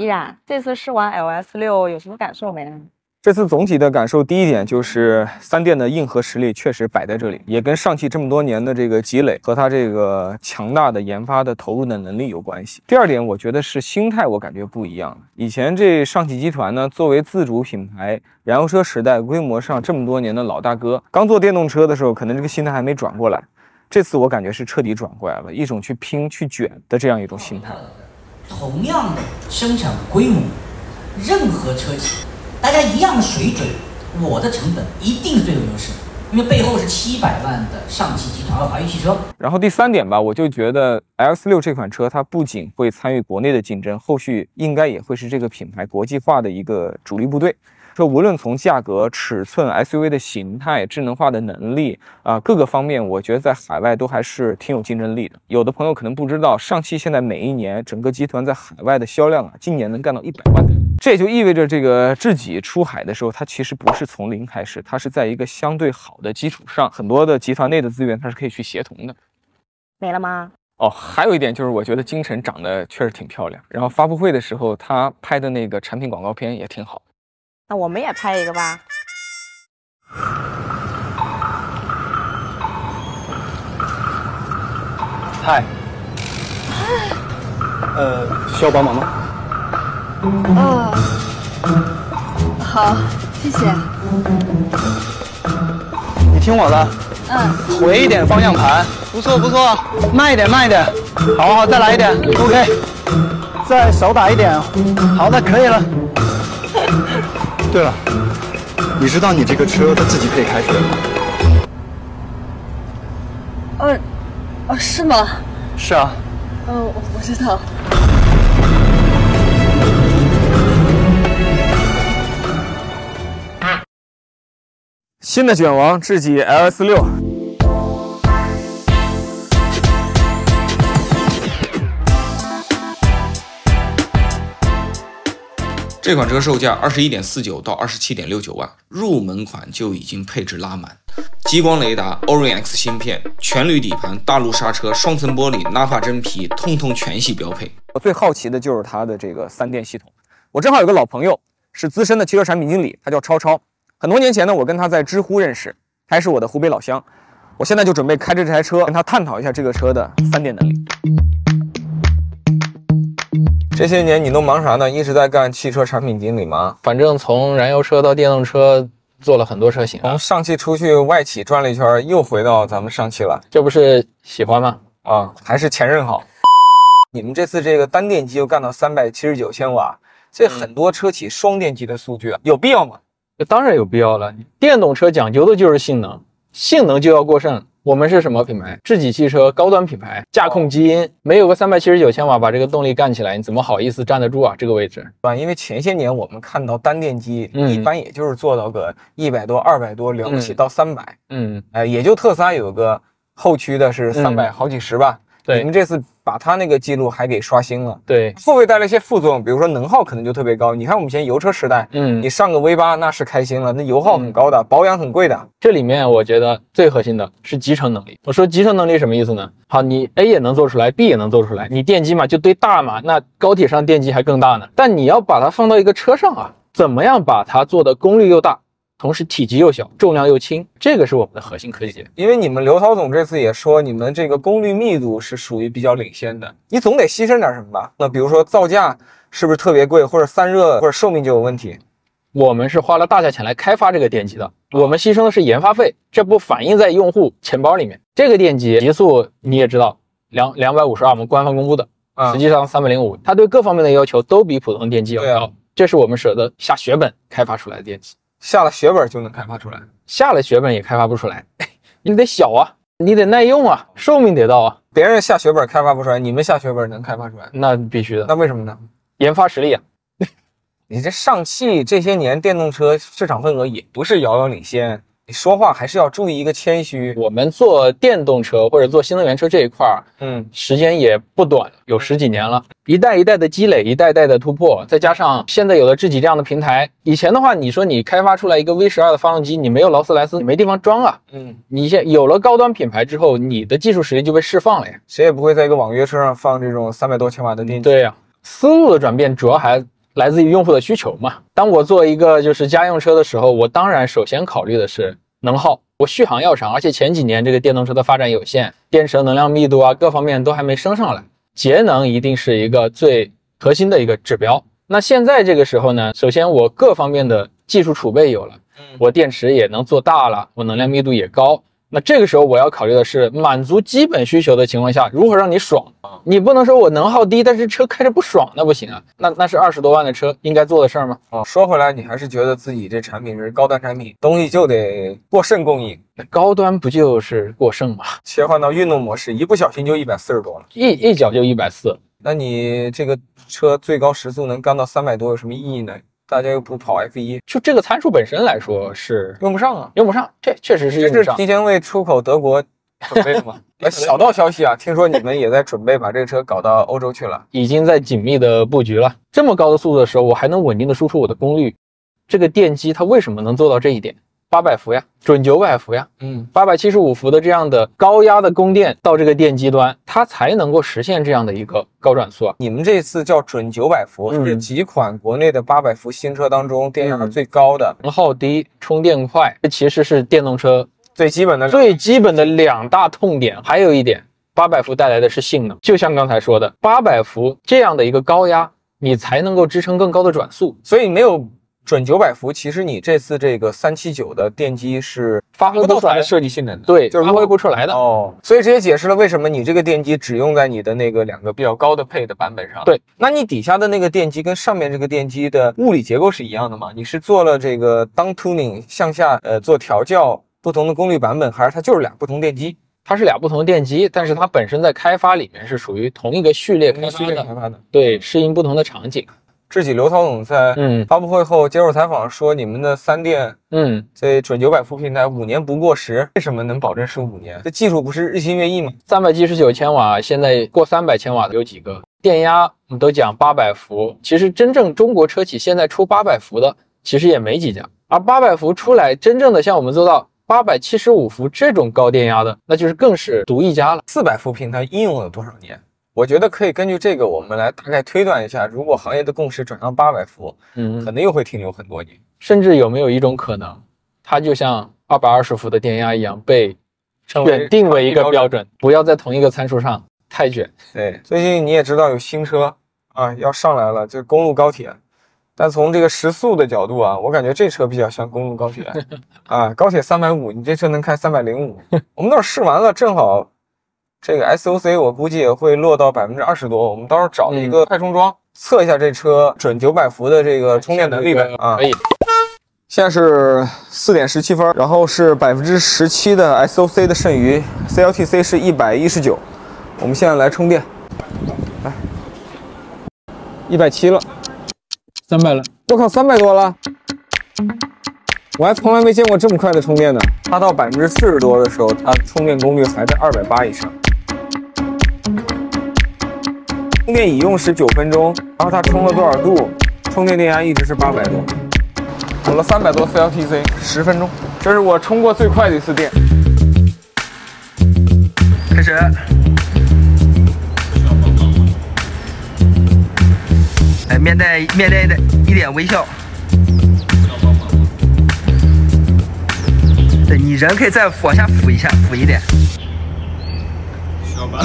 依然，这次试完 LS 六有什么感受没？这次总体的感受，第一点就是三电的硬核实力确实摆在这里，也跟上汽这么多年的这个积累和它这个强大的研发的投入的能力有关系。第二点，我觉得是心态，我感觉不一样。以前这上汽集团呢，作为自主品牌，燃油车时代规模上这么多年的老大哥，刚做电动车的时候，可能这个心态还没转过来。这次我感觉是彻底转过来了，一种去拼、去卷的这样一种心态。同样的生产规模，任何车企。大家一样水准，我的成本一定是最有优势，因为背后是七百万的上汽集团和华域汽车。然后第三点吧，我就觉得 X 六这款车，它不仅会参与国内的竞争，后续应该也会是这个品牌国际化的一个主力部队。说无论从价格、尺寸、SUV 的形态、智能化的能力啊各个方面，我觉得在海外都还是挺有竞争力的。有的朋友可能不知道，上汽现在每一年整个集团在海外的销量啊，今年能干到一百万台。这也就意味着，这个智己出海的时候，它其实不是从零开始，它是在一个相对好的基础上，很多的集团内的资源它是可以去协同的。没了吗？哦，还有一点就是，我觉得金晨长得确实挺漂亮，然后发布会的时候她拍的那个产品广告片也挺好。那我们也拍一个吧。嗨。呃，需要帮忙吗？哦，好，谢谢。你听我的。嗯。回一点方向盘，不错不错，慢一点慢一点，好好再来一点，OK。再少打一点，好的可以了。对了，你知道你这个车它自己可以开出来吗？呃，哦，是吗？是啊。嗯，我不知道。新的卷王智己 LS 六。这款车售价二十一点四九到二十七点六九万，入门款就已经配置拉满，激光雷达、Orin X 芯片、全铝底盘、大陆刹车、双层玻璃、纳帕真皮，通通全系标配。我最好奇的就是它的这个三电系统。我正好有个老朋友是资深的汽车产品经理，他叫超超。很多年前呢，我跟他在知乎认识，他是我的湖北老乡。我现在就准备开着这台车跟他探讨一下这个车的三电能力。这些年你都忙啥呢？一直在干汽车产品经理吗？反正从燃油车到电动车做了很多车型。从上汽出去外企转了一圈，又回到咱们上汽了。这不是喜欢吗？啊，还是前任好。你们这次这个单电机又干到三百七十九千瓦，这很多车企双电机的数据啊，有必要吗？这当然有必要了。电动车讲究的就是性能，性能就要过剩。我们是什么品牌？智己汽车高端品牌，驾控基因，没有个三百七十九千瓦把这个动力干起来，你怎么好意思站得住啊？这个位置，对吧？因为前些年我们看到单电机一般也就是做到个一百多、二百多，了不起到三百，嗯，哎，也就特斯拉有个后驱的是三百好几十吧。你们这次把它那个记录还给刷新了，对，会不会带来一些副作用？比如说能耗可能就特别高。你看我们以前油车时代，嗯，你上个 V 八那是开心了，那油耗很高的，保养很贵的。这里面我觉得最核心的是集成能力。我说集成能力什么意思呢？好，你 A 也能做出来，B 也能做出来，你电机嘛就堆大嘛，那高铁上电机还更大呢。但你要把它放到一个车上啊，怎么样把它做的功率又大？同时体积又小，重量又轻，这个是我们的核心科技。因为你们刘涛总这次也说，你们这个功率密度是属于比较领先的，你总得牺牲点什么吧？那比如说造价是不是特别贵，或者散热或者寿命就有问题？我们是花了大价钱来开发这个电机的，我们牺牲的是研发费，这不反映在用户钱包里面。这个电机极速你也知道，两两百五十二，我们官方公布的，实际上三百零五，它对各方面的要求都比普通电机要高，这是我们舍得下血本开发出来的电机。下了血本就能开发出来，下了血本也开发不出来。你得小啊，你得耐用啊，寿命得到啊。别人下血本开发不出来，你们下血本能开发出来？那必须的。那为什么呢？研发实力啊。你这上汽这些年电动车市场份额也不是遥遥领先。说话还是要注意一个谦虚。我们做电动车或者做新能源车这一块儿，嗯，时间也不短，有十几年了，一代一代的积累，一代代的突破，再加上现在有了智己这样的平台。以前的话，你说你开发出来一个 V 十二的发动机，你没有劳斯莱斯，你没地方装啊。嗯，你现有了高端品牌之后，你的技术实力就被释放了呀。谁也不会在一个网约车上放这种三百多千瓦的电机。对呀。思路的转变主要还来自于用户的需求嘛。当我做一个就是家用车的时候，我当然首先考虑的是能耗，我续航要长，而且前几年这个电动车的发展有限，电池的能量密度啊各方面都还没升上来，节能一定是一个最核心的一个指标。那现在这个时候呢，首先我各方面的技术储备有了，我电池也能做大了，我能量密度也高。那这个时候我要考虑的是满足基本需求的情况下，如何让你爽？你不能说我能耗低，但是车开着不爽，那不行啊。那那是二十多万的车应该做的事儿吗？哦，说回来，你还是觉得自己这产品是高端产品，东西就得过剩供应。那高端不就是过剩吗？切换到运动模式，一不小心就一百四十多了，一一脚就一百四。那你这个车最高时速能干到三百多，有什么意义呢？大家又不跑 F 一，就这个参数本身来说是用不上啊，用不上。这确实是用不上。这是提前为出口德国准备的吗？小道消息啊，听说你们也在准备把这个车搞到欧洲去了，已经在紧密的布局了。这么高的速度的时候，我还能稳定的输出我的功率，这个电机它为什么能做到这一点？八百伏呀，准九百伏呀，嗯，八百七十五伏的这样的高压的供电到这个电机端，它才能够实现这样的一个高转速啊。你们这次叫准九百伏，是几款国内的八百伏新车当中电压最高的，能耗低，充电快，这其实是电动车最基本的最基本的两大痛点。还有一点，八百伏带来的是性能，就像刚才说的，八百伏这样的一个高压，你才能够支撑更高的转速，所以没有。准九百伏，其实你这次这个三七九的电机是发挥不出来设计性能的，对，就是发挥不出来的哦。所以这也解释了为什么你这个电机只用在你的那个两个比较高的配的版本上。对，那你底下的那个电机跟上面这个电机的物理结构是一样的吗？你是做了这个 down tuning 向下呃做调教不同的功率版本，还是它就是俩不同电机？它是俩不同的电机，但是它本身在开发里面是属于同一个序列开发的，对，适应不同的场景。智己刘涛总在嗯发布会后接受采访说，你们的三电嗯这准九百伏平台五年不过时，为什么能保证是五年？这技术不是日新月异吗？三百七十九千瓦，现在过三百千瓦的有几个？电压我们都讲八百伏，其实真正中国车企现在出八百伏的其实也没几家，而八百伏出来真正的像我们做到八百七十五伏这种高电压的，那就是更是独一家了。四百伏平台应用了多少年？我觉得可以根据这个，我们来大概推断一下，如果行业的共识转向八百伏，嗯，可能又会停留很多年。甚至有没有一种可能，它就像二百二十伏的电压一样，被选定为一个标准，不要在同一个参数上太卷。对，最近你也知道有新车啊要上来了，就是公路高铁。但从这个时速的角度啊，我感觉这车比较像公路高铁 啊，高铁三百五，你这车能开三百零五。我们那儿试完了，正好。这个 SOC 我估计也会落到百分之二十多，我们到时候找一个快充桩测一下这车准九百伏的这个充电能力呗啊。可以。现在是四点十七分，然后是百分之十七的 SOC 的剩余，CLTC 是一百一十九。我们现在来充电，来，一百七了，三百了，我靠，三百多了。我还从来没见过这么快的充电呢。它到百分之四十多的时候，它充电功率还在二百八以上。充电已用时九分钟，然后它充了多少度？充电电压一直是八百多，补了三百多 CLTC，十分钟，这是我充过最快的一次电。开始。哎，面带面带的一点微笑。对你人可以再往下俯一下，俯一点。需要吧。